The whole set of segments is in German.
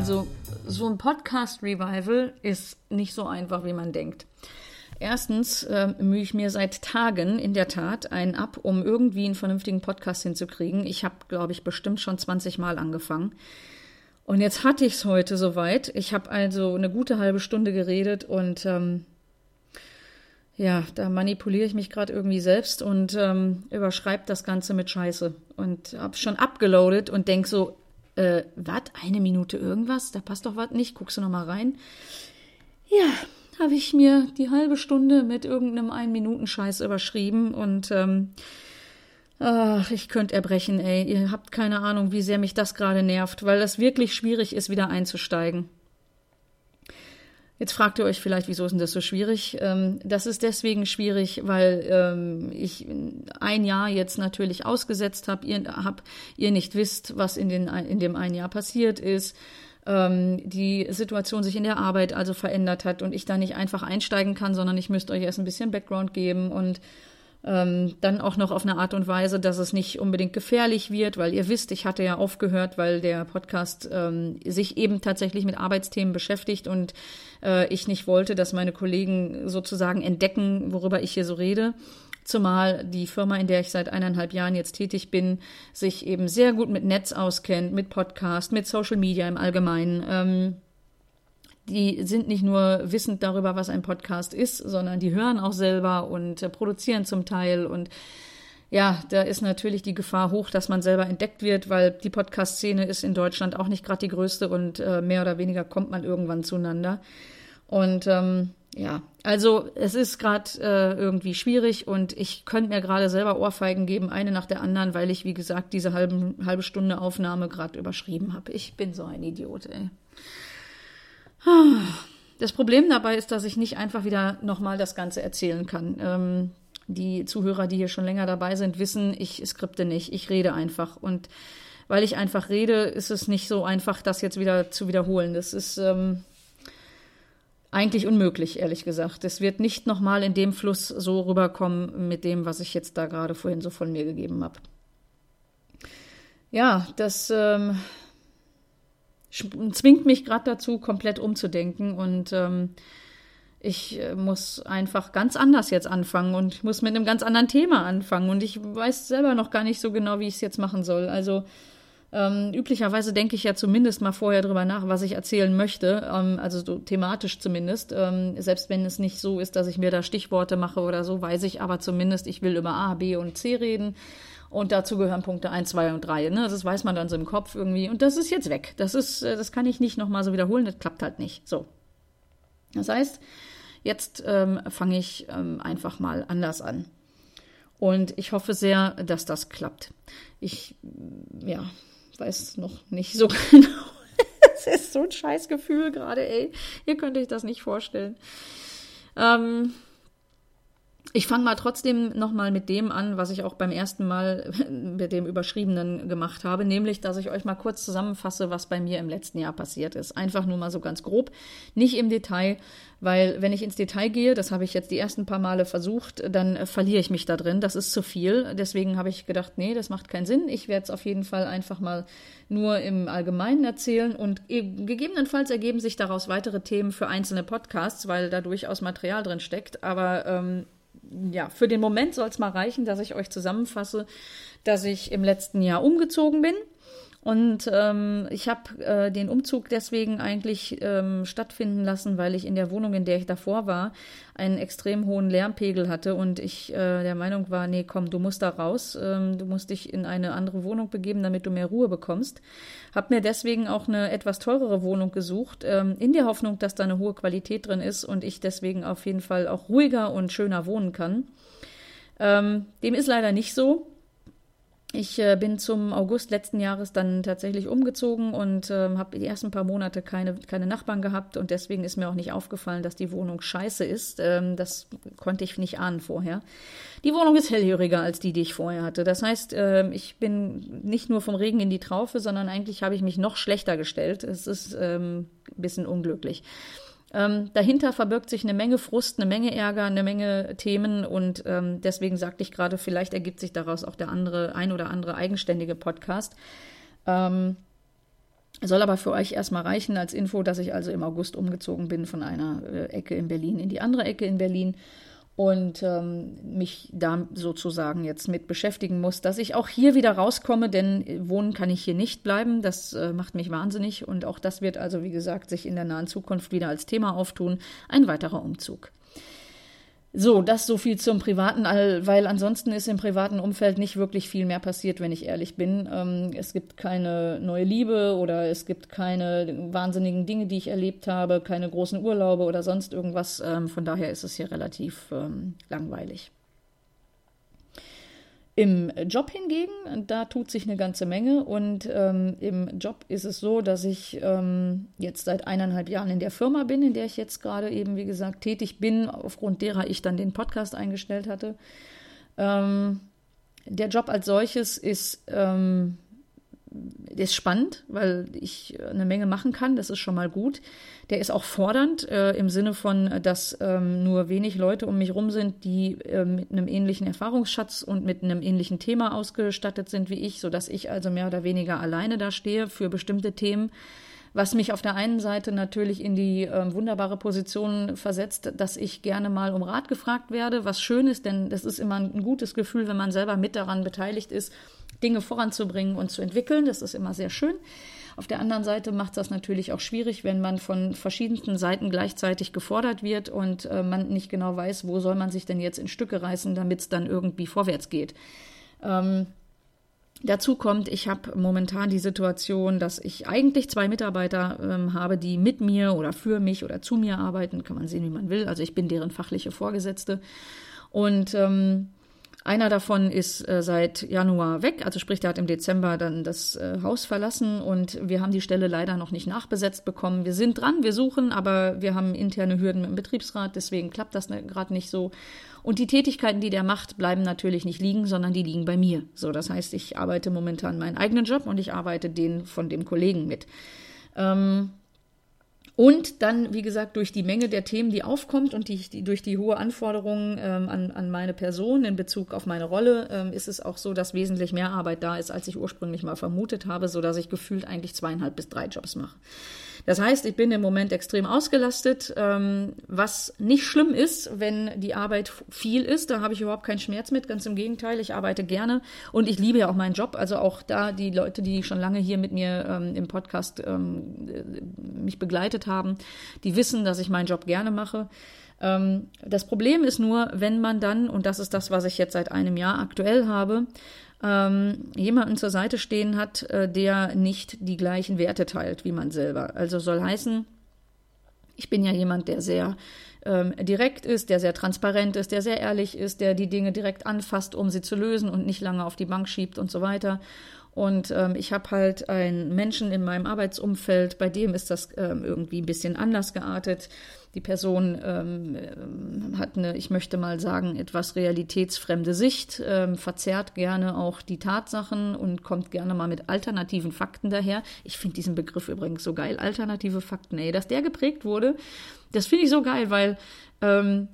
Also so ein Podcast-Revival ist nicht so einfach, wie man denkt. Erstens äh, mühe ich mir seit Tagen in der Tat einen ab, um irgendwie einen vernünftigen Podcast hinzukriegen. Ich habe, glaube ich, bestimmt schon 20 Mal angefangen. Und jetzt hatte ich es heute soweit. Ich habe also eine gute halbe Stunde geredet und ähm, ja, da manipuliere ich mich gerade irgendwie selbst und ähm, überschreibe das Ganze mit Scheiße. Und habe schon abgeloadet und denk so, äh, was, eine Minute irgendwas? Da passt doch was nicht. Guckst du noch mal rein? Ja, habe ich mir die halbe Stunde mit irgendeinem Ein-Minuten-Scheiß überschrieben und ähm, ach, ich könnte erbrechen, ey. Ihr habt keine Ahnung, wie sehr mich das gerade nervt, weil das wirklich schwierig ist, wieder einzusteigen. Jetzt fragt ihr euch vielleicht, wieso ist denn das so schwierig? Ähm, das ist deswegen schwierig, weil ähm, ich ein Jahr jetzt natürlich ausgesetzt habe. Ihr, hab, ihr nicht wisst, was in, den, in dem ein Jahr passiert ist ähm, die Situation sich in der Arbeit also verändert hat und ich da nicht einfach einsteigen kann, sondern ich müsste euch erst ein bisschen Background geben und ähm, dann auch noch auf eine Art und Weise, dass es nicht unbedingt gefährlich wird, weil ihr wisst, ich hatte ja aufgehört, weil der Podcast ähm, sich eben tatsächlich mit Arbeitsthemen beschäftigt und äh, ich nicht wollte, dass meine Kollegen sozusagen entdecken, worüber ich hier so rede. Zumal die Firma, in der ich seit eineinhalb Jahren jetzt tätig bin, sich eben sehr gut mit Netz auskennt, mit Podcast, mit Social Media im Allgemeinen. Ähm, die sind nicht nur wissend darüber, was ein Podcast ist, sondern die hören auch selber und äh, produzieren zum Teil. Und ja, da ist natürlich die Gefahr hoch, dass man selber entdeckt wird, weil die Podcast-Szene ist in Deutschland auch nicht gerade die größte und äh, mehr oder weniger kommt man irgendwann zueinander. Und ähm, ja, also es ist gerade äh, irgendwie schwierig und ich könnte mir gerade selber Ohrfeigen geben, eine nach der anderen, weil ich, wie gesagt, diese halben, halbe Stunde Aufnahme gerade überschrieben habe. Ich bin so ein Idiot, ey. Das Problem dabei ist, dass ich nicht einfach wieder nochmal das Ganze erzählen kann. Ähm, die Zuhörer, die hier schon länger dabei sind, wissen, ich skripte nicht, ich rede einfach. Und weil ich einfach rede, ist es nicht so einfach, das jetzt wieder zu wiederholen. Das ist ähm, eigentlich unmöglich, ehrlich gesagt. Es wird nicht nochmal in dem Fluss so rüberkommen mit dem, was ich jetzt da gerade vorhin so von mir gegeben habe. Ja, das ähm, zwingt mich gerade dazu, komplett umzudenken und ähm, ich äh, muss einfach ganz anders jetzt anfangen und muss mit einem ganz anderen Thema anfangen und ich weiß selber noch gar nicht so genau, wie ich es jetzt machen soll. Also ähm, üblicherweise denke ich ja zumindest mal vorher drüber nach, was ich erzählen möchte, ähm, also so thematisch zumindest. Ähm, selbst wenn es nicht so ist, dass ich mir da Stichworte mache oder so, weiß ich aber zumindest, ich will über A, B und C reden. Und dazu gehören Punkte 1, 2 und 3. Ne? Das weiß man dann so im Kopf irgendwie. Und das ist jetzt weg. Das ist, äh, das kann ich nicht nochmal so wiederholen. Das klappt halt nicht. So. Das heißt, jetzt ähm, fange ich ähm, einfach mal anders an. Und ich hoffe sehr, dass das klappt. Ich, ja, weiß noch nicht so genau. Es ist so ein Scheißgefühl gerade, ey. Ihr könnt euch das nicht vorstellen. Ähm, ich fange mal trotzdem nochmal mit dem an, was ich auch beim ersten Mal mit dem Überschriebenen gemacht habe, nämlich, dass ich euch mal kurz zusammenfasse, was bei mir im letzten Jahr passiert ist. Einfach nur mal so ganz grob, nicht im Detail, weil wenn ich ins Detail gehe, das habe ich jetzt die ersten paar Male versucht, dann äh, verliere ich mich da drin. Das ist zu viel. Deswegen habe ich gedacht, nee, das macht keinen Sinn. Ich werde es auf jeden Fall einfach mal nur im Allgemeinen erzählen und gegebenenfalls ergeben sich daraus weitere Themen für einzelne Podcasts, weil da durchaus Material drin steckt. Aber ähm, ja, für den Moment soll es mal reichen, dass ich euch zusammenfasse, dass ich im letzten Jahr umgezogen bin. Und ähm, ich habe äh, den Umzug deswegen eigentlich ähm, stattfinden lassen, weil ich in der Wohnung, in der ich davor war, einen extrem hohen Lärmpegel hatte und ich äh, der Meinung war, nee, komm, du musst da raus, ähm, du musst dich in eine andere Wohnung begeben, damit du mehr Ruhe bekommst. Hab mir deswegen auch eine etwas teurere Wohnung gesucht, ähm, in der Hoffnung, dass da eine hohe Qualität drin ist und ich deswegen auf jeden Fall auch ruhiger und schöner wohnen kann. Ähm, dem ist leider nicht so. Ich äh, bin zum August letzten Jahres dann tatsächlich umgezogen und äh, habe die ersten paar Monate keine, keine Nachbarn gehabt und deswegen ist mir auch nicht aufgefallen, dass die Wohnung scheiße ist. Ähm, das konnte ich nicht ahnen vorher. Die Wohnung ist hellhöriger als die, die ich vorher hatte. Das heißt, äh, ich bin nicht nur vom Regen in die Traufe, sondern eigentlich habe ich mich noch schlechter gestellt. Es ist ähm, ein bisschen unglücklich. Ähm, dahinter verbirgt sich eine Menge Frust, eine Menge Ärger, eine Menge Themen und ähm, deswegen sagte ich gerade, vielleicht ergibt sich daraus auch der andere, ein oder andere eigenständige Podcast. Ähm, Soll aber für euch erstmal reichen als Info, dass ich also im August umgezogen bin von einer äh, Ecke in Berlin in die andere Ecke in Berlin und ähm, mich da sozusagen jetzt mit beschäftigen muss, dass ich auch hier wieder rauskomme, denn wohnen kann ich hier nicht bleiben. Das äh, macht mich wahnsinnig und auch das wird also, wie gesagt, sich in der nahen Zukunft wieder als Thema auftun. Ein weiterer Umzug. So, das so viel zum privaten, weil ansonsten ist im privaten Umfeld nicht wirklich viel mehr passiert, wenn ich ehrlich bin. Ähm, es gibt keine neue Liebe oder es gibt keine wahnsinnigen Dinge, die ich erlebt habe, keine großen Urlaube oder sonst irgendwas. Ähm, von daher ist es hier relativ ähm, langweilig. Im Job hingegen, da tut sich eine ganze Menge und ähm, im Job ist es so, dass ich ähm, jetzt seit eineinhalb Jahren in der Firma bin, in der ich jetzt gerade eben, wie gesagt, tätig bin, aufgrund derer ich dann den Podcast eingestellt hatte. Ähm, der Job als solches ist ähm, der ist spannend, weil ich eine Menge machen kann. Das ist schon mal gut. Der ist auch fordernd äh, im Sinne von, dass ähm, nur wenig Leute um mich rum sind, die äh, mit einem ähnlichen Erfahrungsschatz und mit einem ähnlichen Thema ausgestattet sind wie ich, sodass ich also mehr oder weniger alleine da stehe für bestimmte Themen. Was mich auf der einen Seite natürlich in die äh, wunderbare Position versetzt, dass ich gerne mal um Rat gefragt werde, was schön ist, denn das ist immer ein gutes Gefühl, wenn man selber mit daran beteiligt ist Dinge voranzubringen und zu entwickeln. Das ist immer sehr schön. Auf der anderen Seite macht das natürlich auch schwierig, wenn man von verschiedensten Seiten gleichzeitig gefordert wird und äh, man nicht genau weiß, wo soll man sich denn jetzt in Stücke reißen, damit es dann irgendwie vorwärts geht. Ähm, Dazu kommt, ich habe momentan die Situation, dass ich eigentlich zwei Mitarbeiter ähm, habe, die mit mir oder für mich oder zu mir arbeiten. Kann man sehen, wie man will. Also ich bin deren fachliche Vorgesetzte. Und ähm, einer davon ist äh, seit Januar weg, also sprich, der hat im Dezember dann das äh, Haus verlassen und wir haben die Stelle leider noch nicht nachbesetzt bekommen. Wir sind dran, wir suchen, aber wir haben interne Hürden dem Betriebsrat, deswegen klappt das ne, gerade nicht so. Und die Tätigkeiten, die der macht, bleiben natürlich nicht liegen, sondern die liegen bei mir. So, das heißt, ich arbeite momentan meinen eigenen Job und ich arbeite den von dem Kollegen mit. Ähm, und dann, wie gesagt, durch die Menge der Themen, die aufkommt und die, die durch die hohe Anforderungen ähm, an, an meine Person in Bezug auf meine Rolle, ähm, ist es auch so, dass wesentlich mehr Arbeit da ist, als ich ursprünglich mal vermutet habe, sodass ich gefühlt eigentlich zweieinhalb bis drei Jobs mache. Das heißt, ich bin im Moment extrem ausgelastet, ähm, was nicht schlimm ist, wenn die Arbeit viel ist. Da habe ich überhaupt keinen Schmerz mit. Ganz im Gegenteil, ich arbeite gerne und ich liebe ja auch meinen Job. Also auch da die Leute, die schon lange hier mit mir ähm, im Podcast ähm, mich begleitet haben, die wissen, dass ich meinen Job gerne mache. Ähm, das Problem ist nur, wenn man dann, und das ist das, was ich jetzt seit einem Jahr aktuell habe, ähm, jemanden zur Seite stehen hat, äh, der nicht die gleichen Werte teilt wie man selber. Also soll heißen, ich bin ja jemand, der sehr ähm, direkt ist, der sehr transparent ist, der sehr ehrlich ist, der die Dinge direkt anfasst, um sie zu lösen und nicht lange auf die Bank schiebt und so weiter. Und ähm, ich habe halt einen Menschen in meinem Arbeitsumfeld, bei dem ist das ähm, irgendwie ein bisschen anders geartet. Die Person ähm, ähm, hat eine, ich möchte mal sagen, etwas realitätsfremde Sicht, ähm, verzerrt gerne auch die Tatsachen und kommt gerne mal mit alternativen Fakten daher. Ich finde diesen Begriff übrigens so geil, alternative Fakten. Ey, dass der geprägt wurde, das finde ich so geil, weil ähm,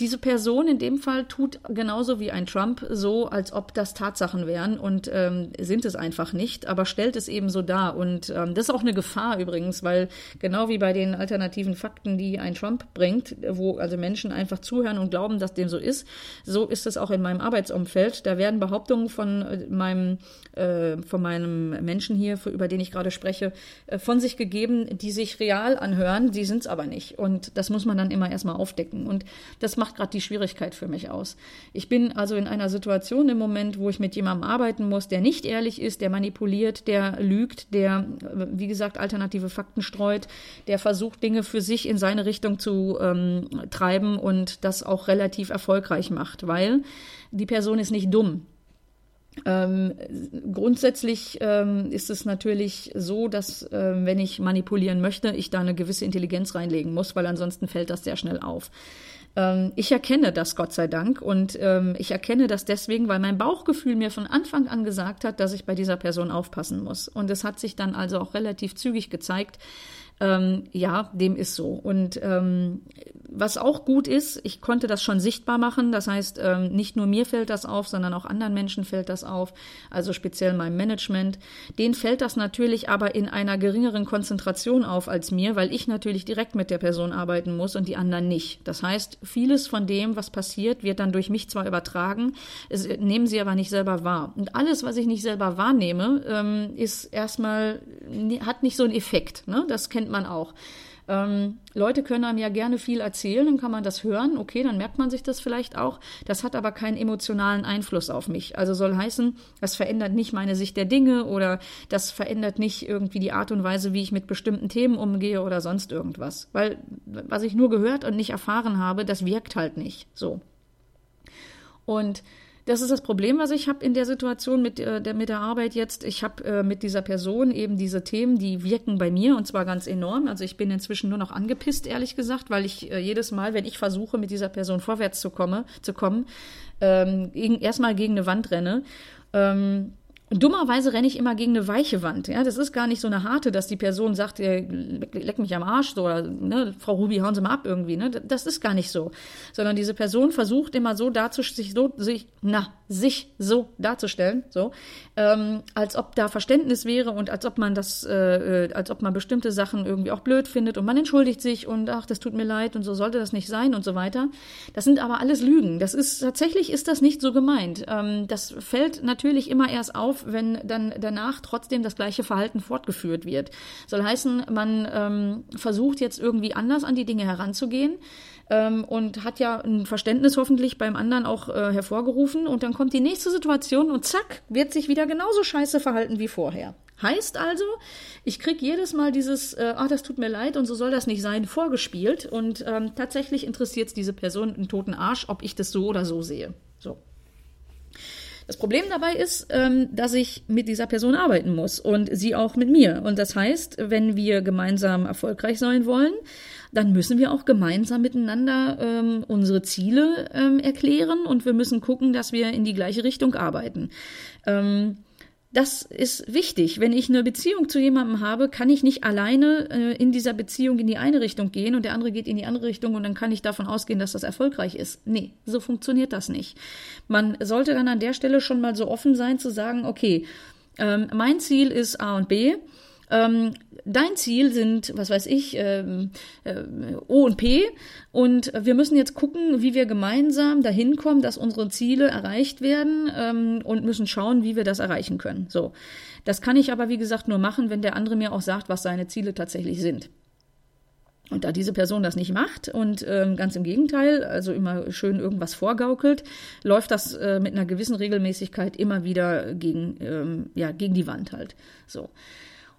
diese Person in dem Fall tut genauso wie ein Trump so, als ob das Tatsachen wären und ähm, sind es einfach nicht, aber stellt es eben so dar. Und ähm, das ist auch eine Gefahr übrigens, weil genau wie bei den alternativen Fakten, die ein Trump bringt, wo also Menschen einfach zuhören und glauben, dass dem so ist, so ist es auch in meinem Arbeitsumfeld. Da werden Behauptungen von äh, meinem, äh, von meinem Menschen hier, über den ich gerade spreche, äh, von sich gegeben, die sich real anhören, die sind es aber nicht. Und das muss man dann immer erstmal aufdecken. Und das gerade die Schwierigkeit für mich aus. Ich bin also in einer Situation im Moment, wo ich mit jemandem arbeiten muss, der nicht ehrlich ist, der manipuliert, der lügt, der, wie gesagt, alternative Fakten streut, der versucht, Dinge für sich in seine Richtung zu ähm, treiben und das auch relativ erfolgreich macht, weil die Person ist nicht dumm. Ähm, grundsätzlich ähm, ist es natürlich so, dass äh, wenn ich manipulieren möchte, ich da eine gewisse Intelligenz reinlegen muss, weil ansonsten fällt das sehr schnell auf. Ähm, ich erkenne das Gott sei Dank und ähm, ich erkenne das deswegen, weil mein Bauchgefühl mir von Anfang an gesagt hat, dass ich bei dieser Person aufpassen muss. Und es hat sich dann also auch relativ zügig gezeigt, Ähm, ja, dem ist so. Und ähm, was auch gut ist, ich konnte das schon sichtbar machen. Das heißt, ähm, nicht nur mir fällt das auf, sondern auch anderen Menschen fällt das auf. Also speziell meinem Management. Denen fällt das natürlich aber in einer geringeren Konzentration auf als mir, weil ich natürlich direkt mit der Person arbeiten muss und die anderen nicht. Das heißt, vieles von dem, was passiert, wird dann durch mich zwar übertragen, es, nehmen sie aber nicht selber wahr. Und alles, was ich nicht selber wahrnehme, ähm, ist erstmal, hat nicht so einen Effekt. Ne? Das kennt man auch. Ähm, Leute können einem ja gerne viel erzählen, dann kann man das hören, okay, dann merkt man sich das vielleicht auch. Das hat aber keinen emotionalen Einfluss auf mich. Also soll heißen, das verändert nicht meine Sicht der Dinge oder das verändert nicht irgendwie die Art und Weise, wie ich mit bestimmten Themen umgehe oder sonst irgendwas. Weil was ich nur gehört und nicht erfahren habe, das wirkt halt nicht so. Und das ist das Problem, was ich habe in der Situation mit äh, der, mit der Arbeit jetzt. Ich habe äh, mit dieser Person eben diese Themen, die wirken bei mir und zwar ganz enorm. Also ich bin inzwischen nur noch angepisst, ehrlich gesagt, weil ich äh, jedes Mal, wenn ich versuche, mit dieser Person vorwärts zu, komme, zu kommen, ähm, erstmal gegen eine Wand renne. Ähm, und dummerweise renne ich immer gegen eine weiche Wand. Ja, das ist gar nicht so eine harte, dass die Person sagt, leck mich am Arsch so, oder ne, Frau Ruby, hauen Sie mal ab irgendwie. Ne? Das ist gar nicht so. Sondern diese Person versucht immer so darzustellen, sich so, sich, na, sich so darzustellen, so, ähm, als ob da Verständnis wäre und als ob man das, äh, als ob man bestimmte Sachen irgendwie auch blöd findet und man entschuldigt sich und ach, das tut mir leid und so sollte das nicht sein und so weiter. Das sind aber alles Lügen. Das ist tatsächlich ist das nicht so gemeint. Ähm, das fällt natürlich immer erst auf, wenn dann danach trotzdem das gleiche Verhalten fortgeführt wird. Soll heißen, man ähm, versucht jetzt irgendwie anders an die Dinge heranzugehen ähm, und hat ja ein Verständnis hoffentlich beim anderen auch äh, hervorgerufen und dann kommt die nächste Situation und zack, wird sich wieder genauso scheiße verhalten wie vorher. Heißt also, ich krieg jedes Mal dieses, äh, ah, das tut mir leid und so soll das nicht sein, vorgespielt und ähm, tatsächlich interessiert es diese Person einen toten Arsch, ob ich das so oder so sehe. Das Problem dabei ist, ähm, dass ich mit dieser Person arbeiten muss und sie auch mit mir. Und das heißt, wenn wir gemeinsam erfolgreich sein wollen, dann müssen wir auch gemeinsam miteinander ähm, unsere Ziele ähm, erklären und wir müssen gucken, dass wir in die gleiche Richtung arbeiten. Ähm, das ist wichtig. Wenn ich eine Beziehung zu jemandem habe, kann ich nicht alleine äh, in dieser Beziehung in die eine Richtung gehen und der andere geht in die andere Richtung und dann kann ich davon ausgehen, dass das erfolgreich ist. Nee, so funktioniert das nicht. Man sollte dann an der Stelle schon mal so offen sein zu sagen, okay, ähm, mein Ziel ist A und B ähm, dein Ziel sind, was weiß ich, ähm, äh, O und P und wir müssen jetzt gucken, wie wir gemeinsam dahin kommen, dass unsere Ziele erreicht werden ähm, und müssen schauen, wie wir das erreichen können. So, das kann ich aber wie gesagt nur machen, wenn der andere mir auch sagt, was seine Ziele tatsächlich sind. Und da diese Person das nicht macht und ähm, ganz im Gegenteil, also immer schön irgendwas vorgaukelt, läuft das äh, mit einer gewissen Regelmäßigkeit immer wieder gegen, ähm, ja, gegen die Wand halt. So.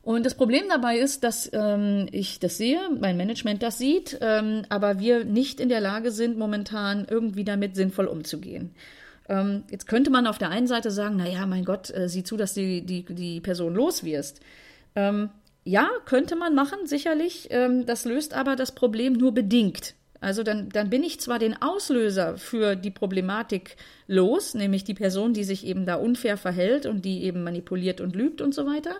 Und das Problem dabei ist, dass ähm, ich das sehe, mein Management das sieht, ähm, aber wir nicht in der Lage sind, momentan irgendwie damit sinnvoll umzugehen. Ähm, jetzt könnte man auf der einen Seite sagen, na ja, mein Gott, äh, sieh zu, dass die, die, die Person los wirst. Ähm, ja, könnte man machen, sicherlich. Ähm, das löst aber das Problem nur bedingt. Also dann, dann bin ich zwar den Auslöser für die Problematik los, nämlich die Person, die sich eben da unfair verhält und die eben manipuliert und lügt und so weiter.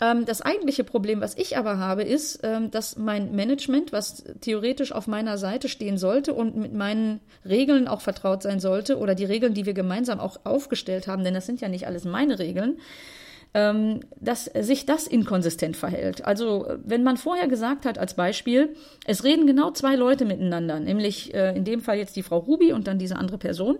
Ähm, das eigentliche Problem, was ich aber habe, ist, ähm, dass mein Management, was theoretisch auf meiner Seite stehen sollte und mit meinen Regeln auch vertraut sein sollte oder die Regeln, die wir gemeinsam auch aufgestellt haben, denn das sind ja nicht alles meine Regeln, ähm, dass sich das inkonsistent verhält. Also wenn man vorher gesagt hat, als Beispiel, es reden genau zwei Leute miteinander, nämlich äh, in dem Fall jetzt die Frau Ruby und dann diese andere Person,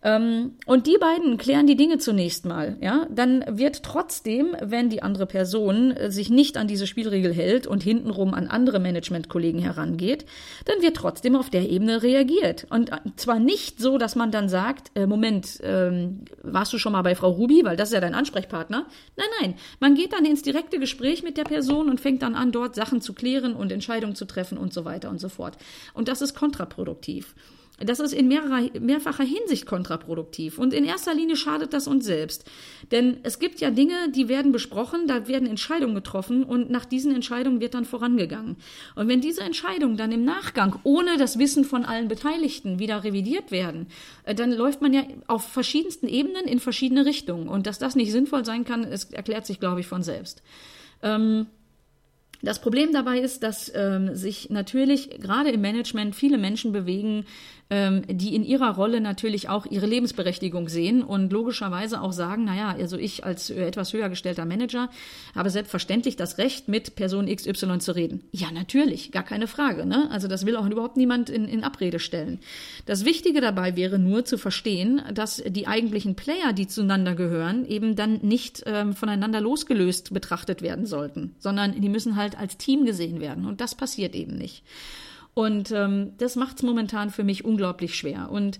und die beiden klären die Dinge zunächst mal, ja. Dann wird trotzdem, wenn die andere Person äh, sich nicht an diese Spielregel hält und hintenrum an andere Managementkollegen herangeht, dann wird trotzdem auf der Ebene reagiert. Und äh, zwar nicht so, dass man dann sagt, äh, Moment, ähm, warst du schon mal bei Frau Ruby, weil das ist ja dein Ansprechpartner. Nein, nein. Man geht dann ins direkte Gespräch mit der Person und fängt dann an, dort Sachen zu klären und Entscheidungen zu treffen und so weiter und so fort. Und das ist kontraproduktiv. Das ist in mehrerer, mehrfacher Hinsicht kontraproduktiv. Und in erster Linie schadet das uns selbst. Denn es gibt ja Dinge, die werden besprochen, da werden Entscheidungen getroffen und nach diesen Entscheidungen wird dann vorangegangen. Und wenn diese Entscheidungen dann im Nachgang ohne das Wissen von allen Beteiligten wieder revidiert werden, äh, dann läuft man ja auf verschiedensten Ebenen in verschiedene Richtungen. Und dass das nicht sinnvoll sein kann, es erklärt sich, glaube ich, von selbst. Ähm, Das Problem dabei ist, dass ähm, sich natürlich gerade im Management viele Menschen bewegen, ähm, die in ihrer Rolle natürlich auch ihre Lebensberechtigung sehen und logischerweise auch sagen, naja, also ich als etwas höher gestellter Manager habe selbstverständlich das Recht, mit Person XY zu reden. Ja, natürlich, gar keine Frage. Ne? Also das will auch überhaupt niemand in, in Abrede stellen. Das Wichtige dabei wäre nur zu verstehen, dass die eigentlichen Player, die zueinander gehören, eben dann nicht ähm, voneinander losgelöst betrachtet werden sollten, sondern die müssen halt als Team gesehen werden. Und das passiert eben nicht. Und ähm, das macht es momentan für mich unglaublich schwer. Und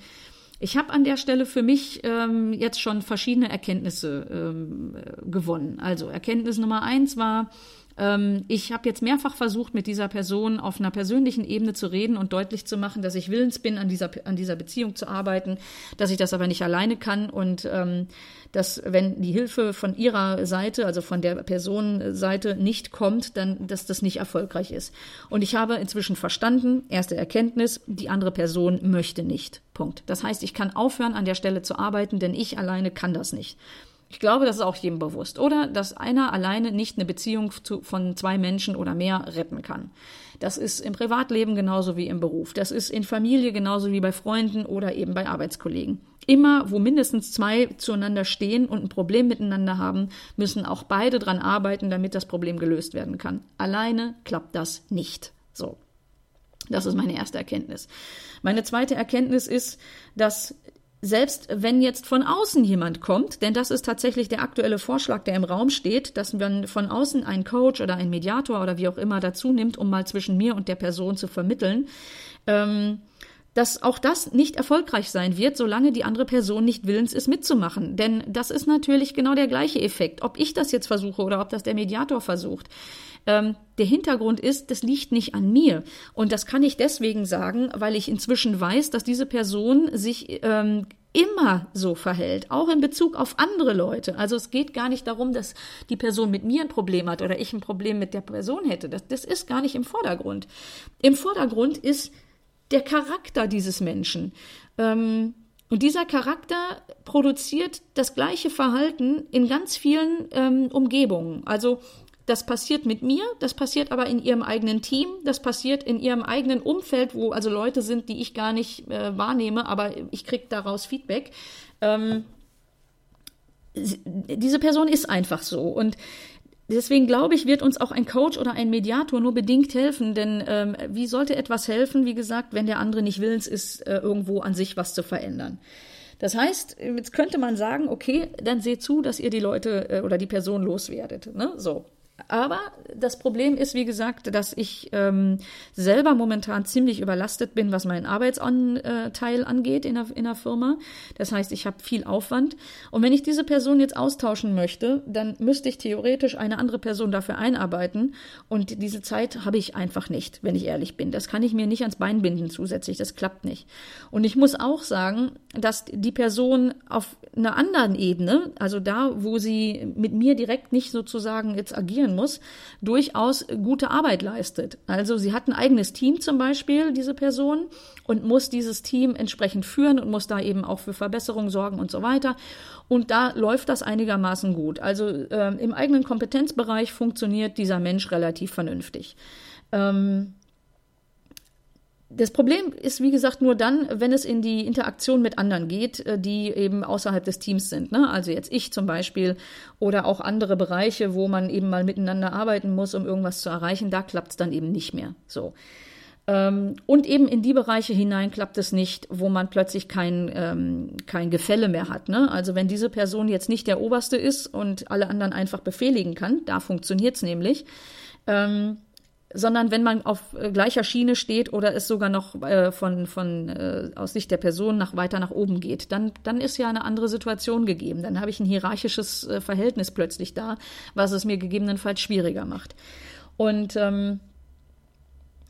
ich habe an der Stelle für mich ähm, jetzt schon verschiedene Erkenntnisse ähm, gewonnen. Also Erkenntnis Nummer eins war, ähm, ich habe jetzt mehrfach versucht, mit dieser Person auf einer persönlichen Ebene zu reden und deutlich zu machen, dass ich willens bin, an dieser, an dieser Beziehung zu arbeiten, dass ich das aber nicht alleine kann und ähm, dass, wenn die Hilfe von ihrer Seite, also von der Personenseite nicht kommt, dann, dass das nicht erfolgreich ist. Und ich habe inzwischen verstanden, erste Erkenntnis, die andere Person möchte nicht. Punkt. Das heißt, ich kann aufhören, an der Stelle zu arbeiten, denn ich alleine kann das nicht. Ich glaube, das ist auch jedem bewusst. Oder dass einer alleine nicht eine Beziehung zu, von zwei Menschen oder mehr retten kann. Das ist im Privatleben genauso wie im Beruf. Das ist in Familie genauso wie bei Freunden oder eben bei Arbeitskollegen. Immer, wo mindestens zwei zueinander stehen und ein Problem miteinander haben, müssen auch beide dran arbeiten, damit das Problem gelöst werden kann. Alleine klappt das nicht. So. Das ist meine erste Erkenntnis. Meine zweite Erkenntnis ist, dass selbst wenn jetzt von außen jemand kommt, denn das ist tatsächlich der aktuelle Vorschlag, der im Raum steht, dass man von außen einen Coach oder einen Mediator oder wie auch immer dazu nimmt, um mal zwischen mir und der Person zu vermitteln, ähm, dass auch das nicht erfolgreich sein wird, solange die andere Person nicht willens ist mitzumachen. Denn das ist natürlich genau der gleiche Effekt, ob ich das jetzt versuche oder ob das der Mediator versucht. Ähm, der Hintergrund ist, das liegt nicht an mir. Und das kann ich deswegen sagen, weil ich inzwischen weiß, dass diese Person sich ähm, immer so verhält, auch in Bezug auf andere Leute. Also es geht gar nicht darum, dass die Person mit mir ein Problem hat oder ich ein Problem mit der Person hätte. Das, das ist gar nicht im Vordergrund. Im Vordergrund ist der Charakter dieses Menschen. Ähm, und dieser Charakter produziert das gleiche Verhalten in ganz vielen ähm, Umgebungen. Also das passiert mit mir, das passiert aber in ihrem eigenen Team, das passiert in ihrem eigenen Umfeld, wo also Leute sind, die ich gar nicht äh, wahrnehme, aber ich kriege daraus Feedback. Ähm, diese Person ist einfach so. Und deswegen glaube ich, wird uns auch ein Coach oder ein Mediator nur bedingt helfen, denn ähm, wie sollte etwas helfen, wie gesagt, wenn der andere nicht willens ist, äh, irgendwo an sich was zu verändern? Das heißt, jetzt könnte man sagen, okay, dann seht zu, dass ihr die Leute äh, oder die Person loswerdet. Ne? So. Aber das Problem ist, wie gesagt, dass ich ähm, selber momentan ziemlich überlastet bin, was meinen Arbeitsanteil angeht in der, in der Firma. Das heißt, ich habe viel Aufwand. Und wenn ich diese Person jetzt austauschen möchte, dann müsste ich theoretisch eine andere Person dafür einarbeiten. Und diese Zeit habe ich einfach nicht, wenn ich ehrlich bin. Das kann ich mir nicht ans Bein binden zusätzlich. Das klappt nicht. Und ich muss auch sagen, dass die Person auf einer anderen Ebene, also da, wo sie mit mir direkt nicht sozusagen jetzt agieren muss, durchaus gute Arbeit leistet. Also sie hat ein eigenes Team zum Beispiel, diese Person, und muss dieses Team entsprechend führen und muss da eben auch für Verbesserungen sorgen und so weiter. Und da läuft das einigermaßen gut. Also äh, im eigenen Kompetenzbereich funktioniert dieser Mensch relativ vernünftig. Ähm, das Problem ist, wie gesagt, nur dann, wenn es in die Interaktion mit anderen geht, äh, die eben außerhalb des Teams sind. Ne? Also jetzt ich zum Beispiel oder auch andere Bereiche, wo man eben mal miteinander arbeiten muss, um irgendwas zu erreichen, da klappt es dann eben nicht mehr. So. Ähm, und eben in die Bereiche hinein klappt es nicht, wo man plötzlich kein, ähm, kein Gefälle mehr hat. Ne? Also wenn diese Person jetzt nicht der Oberste ist und alle anderen einfach befehligen kann, da funktioniert es nämlich. Ähm, sondern wenn man auf äh, gleicher Schiene steht oder es sogar noch äh, von, von äh, aus Sicht der Person nach weiter nach oben geht, dann, dann ist ja eine andere Situation gegeben. Dann habe ich ein hierarchisches äh, Verhältnis plötzlich da, was es mir gegebenenfalls schwieriger macht. Und ähm,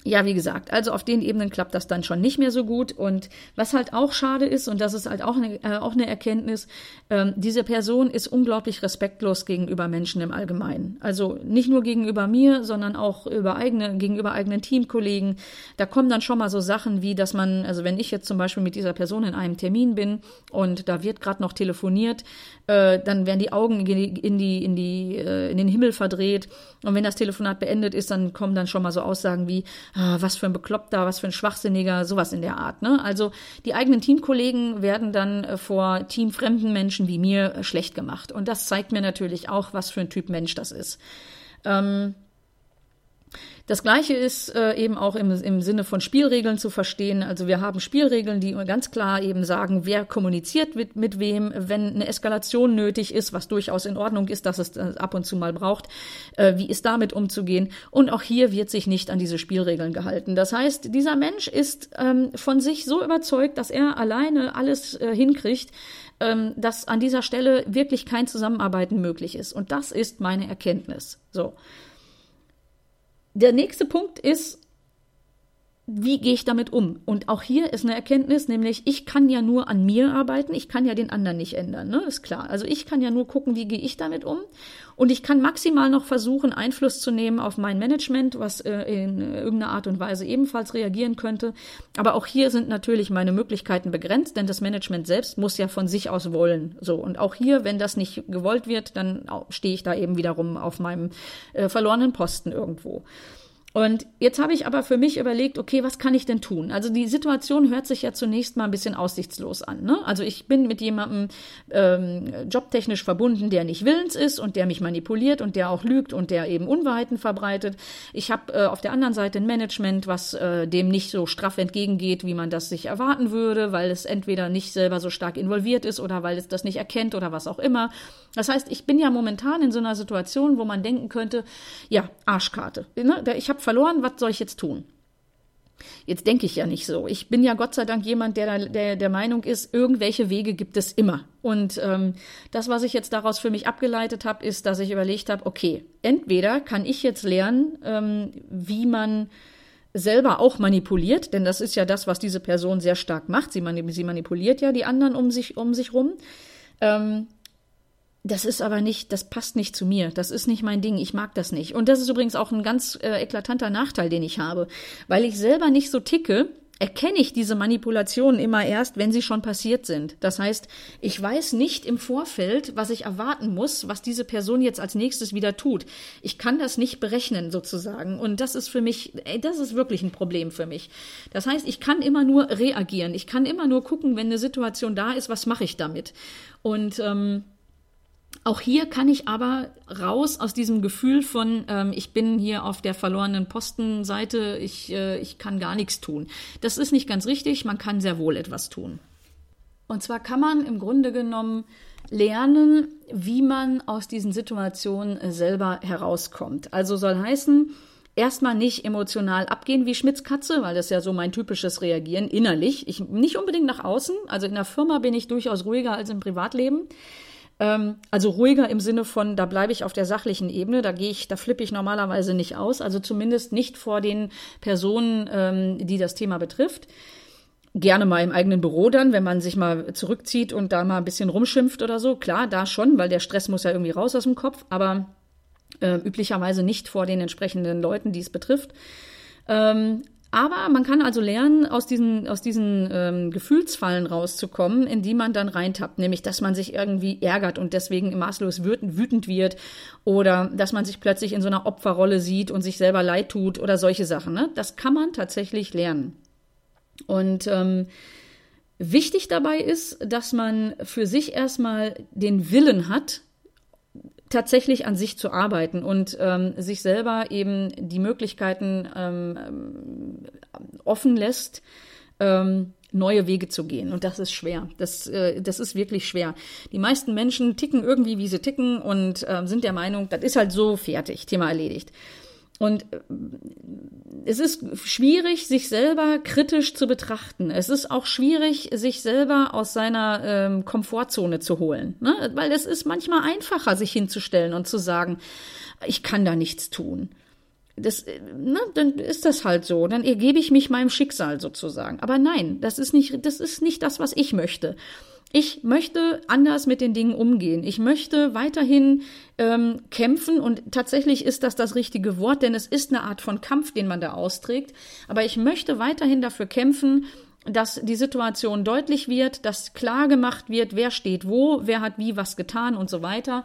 ja, wie gesagt, also auf den Ebenen klappt das dann schon nicht mehr so gut. Und was halt auch schade ist, und das ist halt auch eine, äh, auch eine Erkenntnis, ähm, diese Person ist unglaublich respektlos gegenüber Menschen im Allgemeinen. Also nicht nur gegenüber mir, sondern auch über eigene, gegenüber eigenen Teamkollegen. Da kommen dann schon mal so Sachen wie, dass man, also wenn ich jetzt zum Beispiel mit dieser Person in einem Termin bin und da wird gerade noch telefoniert, äh, dann werden die Augen in die, in die, äh, in den Himmel verdreht. Und wenn das Telefonat beendet ist, dann kommen dann schon mal so Aussagen wie, ah, was für ein Bekloppter, was für ein Schwachsinniger, sowas in der Art. Ne? Also die eigenen Teamkollegen werden dann äh, vor teamfremden Menschen wie mir äh, schlecht gemacht. Und das zeigt mir natürlich auch, was für ein Typ Mensch das ist. Ähm, das Gleiche ist äh, eben auch im, im Sinne von Spielregeln zu verstehen. Also wir haben Spielregeln, die ganz klar eben sagen, wer kommuniziert mit, mit wem, wenn eine Eskalation nötig ist, was durchaus in Ordnung ist, dass es ab und zu mal braucht, äh, wie ist damit umzugehen. Und auch hier wird sich nicht an diese Spielregeln gehalten. Das heißt, dieser Mensch ist ähm, von sich so überzeugt, dass er alleine alles äh, hinkriegt, ähm, dass an dieser Stelle wirklich kein Zusammenarbeiten möglich ist. Und das ist meine Erkenntnis. So. Der nächste Punkt ist, wie gehe ich damit um? Und auch hier ist eine Erkenntnis, nämlich ich kann ja nur an mir arbeiten, ich kann ja den anderen nicht ändern, ne? Ist klar. Also ich kann ja nur gucken, wie gehe ich damit um? Und ich kann maximal noch versuchen, Einfluss zu nehmen auf mein Management, was äh, in irgendeiner Art und Weise ebenfalls reagieren könnte. Aber auch hier sind natürlich meine Möglichkeiten begrenzt, denn das Management selbst muss ja von sich aus wollen. So. Und auch hier, wenn das nicht gewollt wird, dann stehe ich da eben wiederum auf meinem äh, verlorenen Posten irgendwo. Und jetzt habe ich aber für mich überlegt, okay, was kann ich denn tun? Also die Situation hört sich ja zunächst mal ein bisschen aussichtslos an. Ne? Also ich bin mit jemandem ähm, jobtechnisch verbunden, der nicht willens ist und der mich manipuliert und der auch lügt und der eben Unwahrheiten verbreitet. Ich habe äh, auf der anderen Seite ein Management, was äh, dem nicht so straff entgegengeht, wie man das sich erwarten würde, weil es entweder nicht selber so stark involviert ist oder weil es das nicht erkennt oder was auch immer. Das heißt, ich bin ja momentan in so einer Situation, wo man denken könnte, ja, Arschkarte. Ne? Ich habe verloren, was soll ich jetzt tun? Jetzt denke ich ja nicht so. Ich bin ja Gott sei Dank jemand, der der, der Meinung ist, irgendwelche Wege gibt es immer. Und ähm, das, was ich jetzt daraus für mich abgeleitet habe, ist, dass ich überlegt habe, okay, entweder kann ich jetzt lernen, ähm, wie man selber auch manipuliert, denn das ist ja das, was diese Person sehr stark macht. Sie, sie manipuliert ja die anderen um sich, um sich rum. Ähm, das ist aber nicht, das passt nicht zu mir. Das ist nicht mein Ding. Ich mag das nicht. Und das ist übrigens auch ein ganz äh, eklatanter Nachteil, den ich habe. Weil ich selber nicht so ticke, erkenne ich diese Manipulationen immer erst, wenn sie schon passiert sind. Das heißt, ich weiß nicht im Vorfeld, was ich erwarten muss, was diese Person jetzt als nächstes wieder tut. Ich kann das nicht berechnen sozusagen. Und das ist für mich, ey, das ist wirklich ein Problem für mich. Das heißt, ich kann immer nur reagieren. Ich kann immer nur gucken, wenn eine Situation da ist, was mache ich damit. Und ähm, auch hier kann ich aber raus aus diesem Gefühl von, ähm, ich bin hier auf der verlorenen Postenseite, ich, äh, ich kann gar nichts tun. Das ist nicht ganz richtig, man kann sehr wohl etwas tun. Und zwar kann man im Grunde genommen lernen, wie man aus diesen Situationen äh, selber herauskommt. Also soll heißen, erstmal nicht emotional abgehen wie Schmitz Katze, weil das ist ja so mein typisches Reagieren innerlich. Ich, nicht unbedingt nach außen. Also in der Firma bin ich durchaus ruhiger als im Privatleben. Ähm, also ruhiger im Sinne von, da bleibe ich auf der sachlichen Ebene, da gehe ich, da flippe ich normalerweise nicht aus, also zumindest nicht vor den Personen, ähm, die das Thema betrifft. Gerne mal im eigenen Büro dann, wenn man sich mal zurückzieht und da mal ein bisschen rumschimpft oder so. Klar, da schon, weil der Stress muss ja irgendwie raus aus dem Kopf, aber äh, üblicherweise nicht vor den entsprechenden Leuten, die es betrifft. Ähm, aber man kann also lernen, aus diesen, aus diesen ähm, Gefühlsfallen rauszukommen, in die man dann reintappt. Nämlich, dass man sich irgendwie ärgert und deswegen maßlos wütend wird oder dass man sich plötzlich in so einer Opferrolle sieht und sich selber leid tut oder solche Sachen. Ne? Das kann man tatsächlich lernen. Und ähm, wichtig dabei ist, dass man für sich erstmal den Willen hat, tatsächlich an sich zu arbeiten und ähm, sich selber eben die Möglichkeiten ähm, offen lässt, ähm, neue Wege zu gehen. Und das ist schwer. Das, äh, das ist wirklich schwer. Die meisten Menschen ticken irgendwie, wie sie ticken und äh, sind der Meinung, das ist halt so fertig, Thema erledigt. Und äh, es ist schwierig, sich selber kritisch zu betrachten. Es ist auch schwierig, sich selber aus seiner ähm, Komfortzone zu holen. Ne? Weil es ist manchmal einfacher, sich hinzustellen und zu sagen, ich kann da nichts tun. das, na, dann ist das halt so. Dann ergebe ich mich meinem Schicksal sozusagen. Aber nein, das ist nicht, das ist nicht das, was ich möchte. Ich möchte anders mit den Dingen umgehen. Ich möchte weiterhin ähm, kämpfen und tatsächlich ist das das richtige Wort, denn es ist eine Art von Kampf, den man da austrägt. Aber ich möchte weiterhin dafür kämpfen, dass die Situation deutlich wird, dass klar gemacht wird, wer steht wo, wer hat wie was getan und so weiter.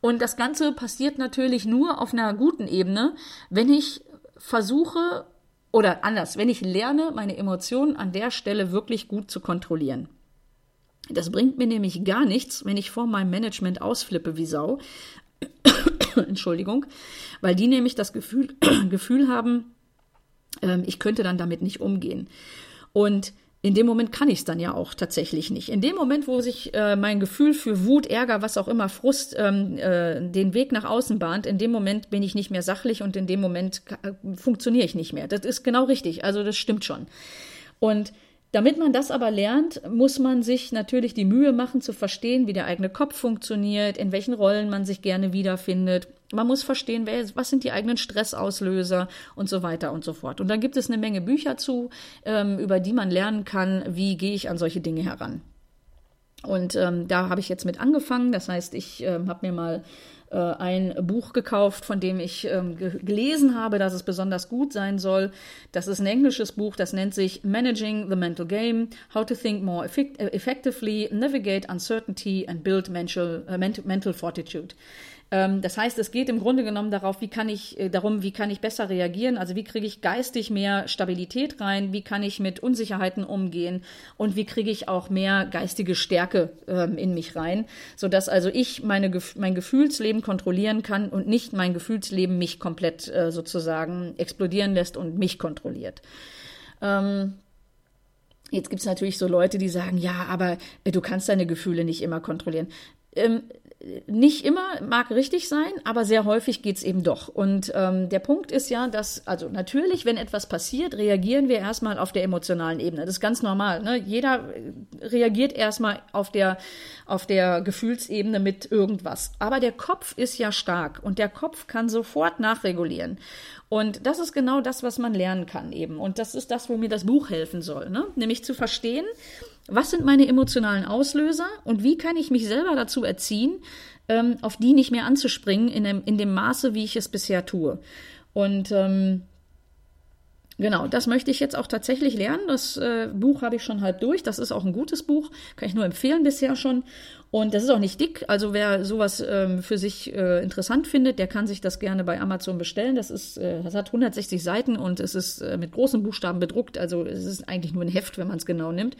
Und das Ganze passiert natürlich nur auf einer guten Ebene, wenn ich versuche oder anders, wenn ich lerne, meine Emotionen an der Stelle wirklich gut zu kontrollieren. Das bringt mir nämlich gar nichts, wenn ich vor meinem Management ausflippe wie Sau. Entschuldigung, weil die nämlich das Gefühl, Gefühl haben, ähm, ich könnte dann damit nicht umgehen. Und in dem Moment kann ich es dann ja auch tatsächlich nicht. In dem Moment, wo sich äh, mein Gefühl für Wut, Ärger, was auch immer, Frust ähm, äh, den Weg nach außen bahnt, in dem Moment bin ich nicht mehr sachlich und in dem Moment funktioniere ich nicht mehr. Das ist genau richtig. Also das stimmt schon. Und damit man das aber lernt, muss man sich natürlich die Mühe machen zu verstehen, wie der eigene Kopf funktioniert, in welchen Rollen man sich gerne wiederfindet. Man muss verstehen, was sind die eigenen Stressauslöser und so weiter und so fort. Und dann gibt es eine Menge Bücher zu, ähm, über die man lernen kann, wie gehe ich an solche Dinge heran. Und ähm, da habe ich jetzt mit angefangen. Das heißt, ich ähm, habe mir mal äh, ein Buch gekauft, von dem ich ähm, ge gelesen habe, dass es besonders gut sein soll. Das ist ein englisches Buch, das nennt sich Managing the Mental Game, How to Think More Effectively, Navigate Uncertainty and Build Mental, uh, mental Fortitude. Ähm, das heißt, es geht im Grunde genommen darauf, wie kann ich, äh, darum, wie kann ich besser reagieren, also wie kriege ich geistig mehr Stabilität rein, wie kann ich mit Unsicherheiten umgehen und wie kriege ich auch mehr geistige Stärke ähm, in mich rein, sodass also ich meine, mein Gefühlsleben kontrollieren kann und nicht mein Gefühlsleben mich komplett äh, sozusagen explodieren lässt und mich kontrolliert. Ähm, Jetzt gibt es natürlich so Leute, die sagen, ja, aber äh, du kannst deine Gefühle nicht immer kontrollieren. Ähm, nicht immer mag richtig sein, aber sehr häufig geht's eben doch. Und ähm, der Punkt ist ja, dass, also natürlich, wenn etwas passiert, reagieren wir erstmal auf der emotionalen Ebene. Das ist ganz normal. Ne? Jeder reagiert erstmal auf der, auf der Gefühlsebene mit irgendwas. Aber der Kopf ist ja stark und der Kopf kann sofort nachregulieren. Und das ist genau das, was man lernen kann eben. Und das ist das, wo mir das Buch helfen soll. Ne? Nämlich zu verstehen, was sind meine emotionalen Auslöser und wie kann ich mich selber dazu erziehen, ähm, auf die nicht mehr anzuspringen in dem, in dem Maße, wie ich es bisher tue. Und ähm, Genau, das möchte ich jetzt auch tatsächlich lernen. Das äh, Buch habe ich schon halb durch. Das ist auch ein gutes Buch, kann ich nur empfehlen bisher schon. Und das ist auch nicht dick. Also wer sowas ähm, für sich äh, interessant findet, der kann sich das gerne bei Amazon bestellen. Das ist, äh, das hat 160 Seiten und es ist äh, mit großen Buchstaben bedruckt. Also es ist eigentlich nur ein Heft, wenn man es genau nimmt.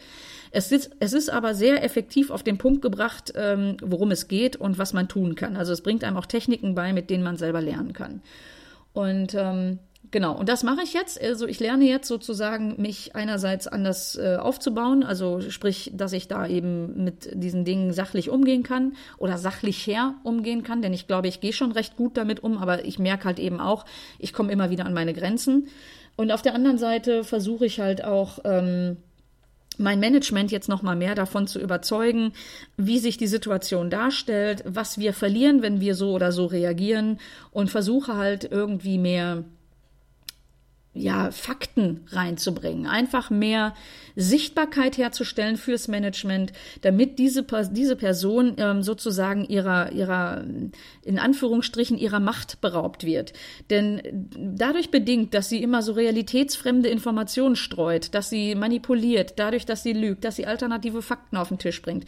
Es ist, es ist aber sehr effektiv auf den Punkt gebracht, ähm, worum es geht und was man tun kann. Also es bringt einem auch Techniken bei, mit denen man selber lernen kann. Und ähm, Genau, und das mache ich jetzt. Also ich lerne jetzt sozusagen, mich einerseits anders äh, aufzubauen, also sprich, dass ich da eben mit diesen Dingen sachlich umgehen kann oder sachlich her umgehen kann, denn ich glaube, ich gehe schon recht gut damit um, aber ich merke halt eben auch, ich komme immer wieder an meine Grenzen. Und auf der anderen Seite versuche ich halt auch, ähm, mein Management jetzt noch mal mehr davon zu überzeugen, wie sich die Situation darstellt, was wir verlieren, wenn wir so oder so reagieren und versuche halt irgendwie mehr ja, Fakten reinzubringen, einfach mehr Sichtbarkeit herzustellen fürs Management, damit diese, diese Person ähm, sozusagen ihrer, ihrer, in Anführungsstrichen, ihrer Macht beraubt wird. Denn dadurch bedingt, dass sie immer so realitätsfremde Informationen streut, dass sie manipuliert, dadurch, dass sie lügt, dass sie alternative Fakten auf den Tisch bringt,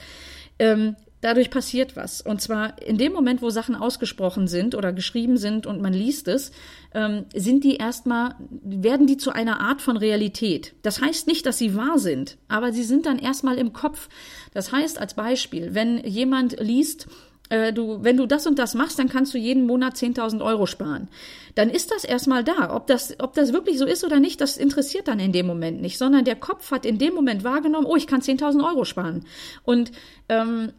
ähm, dadurch passiert was. Und zwar in dem Moment, wo Sachen ausgesprochen sind oder geschrieben sind und man liest es, ähm, sind die erstmal, werden die zu einer Art von Realität. Das heißt nicht, dass sie wahr sind, aber sie sind dann erstmal im Kopf. Das heißt als Beispiel, wenn jemand liest, äh, du, wenn du das und das machst, dann kannst du jeden Monat 10.000 Euro sparen. Dann ist das erstmal da. Ob das, ob das wirklich so ist oder nicht, das interessiert dann in dem Moment nicht, sondern der Kopf hat in dem Moment wahrgenommen, oh, ich kann 10.000 Euro sparen. Und ähm,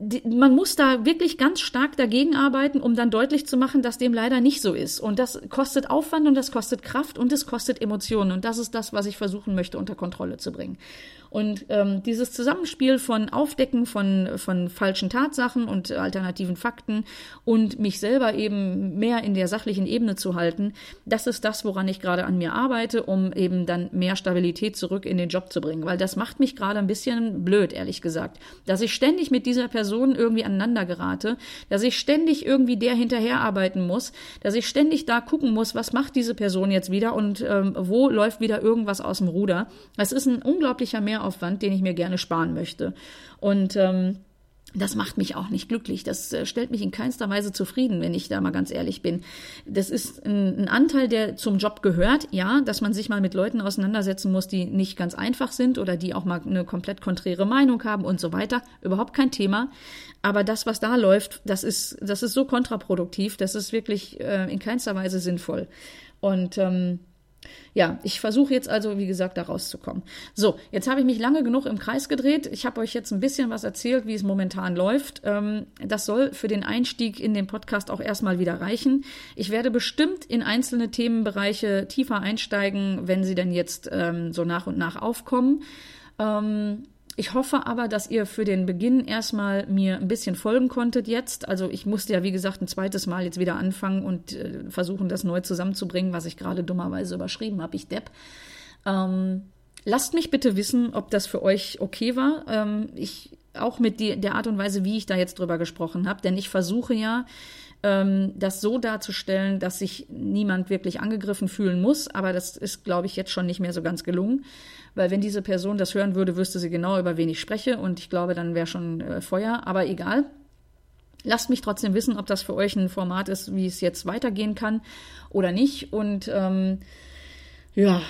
die, man muss da wirklich ganz stark dagegen arbeiten, um dann deutlich zu machen, dass dem leider nicht so ist. Und das kostet Aufwand und das kostet Kraft und es kostet Emotionen. Und das ist das, was ich versuchen möchte, unter Kontrolle zu bringen. Und ähm, dieses Zusammenspiel von Aufdecken von, von falschen Tatsachen und alternativen Fakten und mich selber eben mehr in der sachlichen Ebene zu halten, das ist das, woran ich gerade an mir arbeite, um eben dann mehr Stabilität zurück in den Job zu bringen. Weil das macht mich gerade ein bisschen blöd, ehrlich gesagt. Dass ich ständig mit dieser Person irgendwie aneinander gerate, dass ich ständig irgendwie der hinterherarbeiten muss, dass ich ständig da gucken muss, was macht diese Person jetzt wieder und ähm, wo läuft wieder irgendwas aus dem Ruder. Das ist ein unglaublicher Mehraufwand, den ich mir gerne sparen möchte. Und ähm, das macht mich auch nicht glücklich. Das äh, stellt mich in keinster Weise zufrieden, wenn ich da mal ganz ehrlich bin. Das ist ein, ein, Anteil, der zum Job gehört, ja, dass man sich mal mit Leuten auseinandersetzen muss, die nicht ganz einfach sind oder die auch mal eine komplett konträre Meinung haben und so weiter. Überhaupt kein Thema. Aber das, was da läuft, das ist, das ist so kontraproduktiv, das ist wirklich äh, in keinster Weise sinnvoll. Und ähm, ja, ich versuche jetzt also, wie gesagt, da rauszukommen. So, jetzt habe ich mich lange genug im Kreis gedreht. Ich habe euch jetzt ein bisschen was erzählt, wie es momentan läuft. Ähm, das soll für den Einstieg in den Podcast auch erstmal wieder reichen. Ich werde bestimmt in einzelne Themenbereiche tiefer einsteigen, wenn sie denn jetzt ähm, so nach und nach aufkommen. Ähm, ich hoffe aber, dass ihr für den Beginn erstmal mir ein bisschen folgen konntet jetzt. Also ich musste ja, wie gesagt, ein zweites Mal jetzt wieder anfangen und äh, versuchen, das neu zusammenzubringen, was ich gerade dummerweise überschrieben habe. Ich Depp. Ähm, lasst mich bitte wissen, ob das für euch okay war. Ähm, ich auch mit die, der Art und Weise, wie ich da jetzt drüber gesprochen habe, denn ich versuche ja, ähm, das so darzustellen, dass sich niemand wirklich angegriffen fühlen muss. Aber das ist, glaube ich, jetzt schon nicht mehr so ganz gelungen weil wenn diese Person das hören würde, wüsste sie genau, über wen ich spreche und ich glaube, dann wäre schon äh, Feuer, aber egal. Lasst mich trotzdem wissen, ob das für euch ein Format ist, wie es jetzt weitergehen kann oder nicht. Und ähm, ja,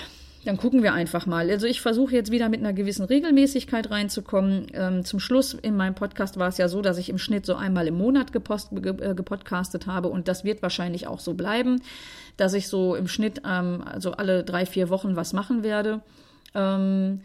dann gucken wir einfach mal. Also ich versuche jetzt wieder mit einer gewissen Regelmäßigkeit reinzukommen. Ähm, zum Schluss in meinem Podcast war es ja so, dass ich im Schnitt so einmal im Monat gepost, ge, äh, gepodcastet habe und das wird wahrscheinlich auch so bleiben, dass ich so im Schnitt ähm, also alle drei, vier Wochen was machen werde. Ähm,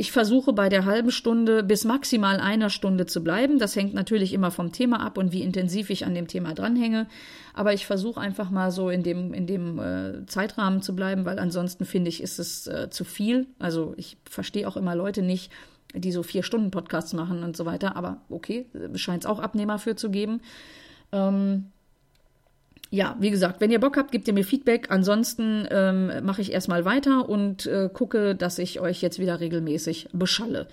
ich versuche bei der halben Stunde bis maximal einer Stunde zu bleiben. Das hängt natürlich immer vom Thema ab und wie intensiv ich an dem Thema dranhänge. Aber ich versuche einfach mal so in dem, in dem äh, Zeitrahmen zu bleiben, weil ansonsten finde ich, ist es äh, zu viel. Also ich verstehe auch immer Leute nicht, die so vier Stunden Podcasts machen und so weiter. Aber okay, scheint es auch Abnehmer für zu geben. Ähm, ja, wie gesagt, wenn ihr Bock habt, gebt ihr mir Feedback. Ansonsten ähm, mache ich erstmal weiter und äh, gucke, dass ich euch jetzt wieder regelmäßig beschalle.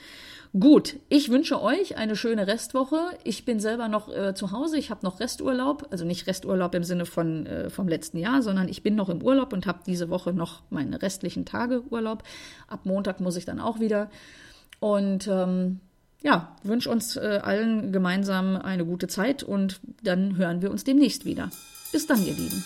Gut, ich wünsche euch eine schöne Restwoche. Ich bin selber noch äh, zu Hause. Ich habe noch Resturlaub, also nicht Resturlaub im Sinne von äh, vom letzten Jahr, sondern ich bin noch im Urlaub und habe diese Woche noch meine restlichen Tage Urlaub. Ab Montag muss ich dann auch wieder. Und ähm, ja, wünsche uns äh, allen gemeinsam eine gute Zeit und dann hören wir uns demnächst wieder. Bis dann, ihr Lieben.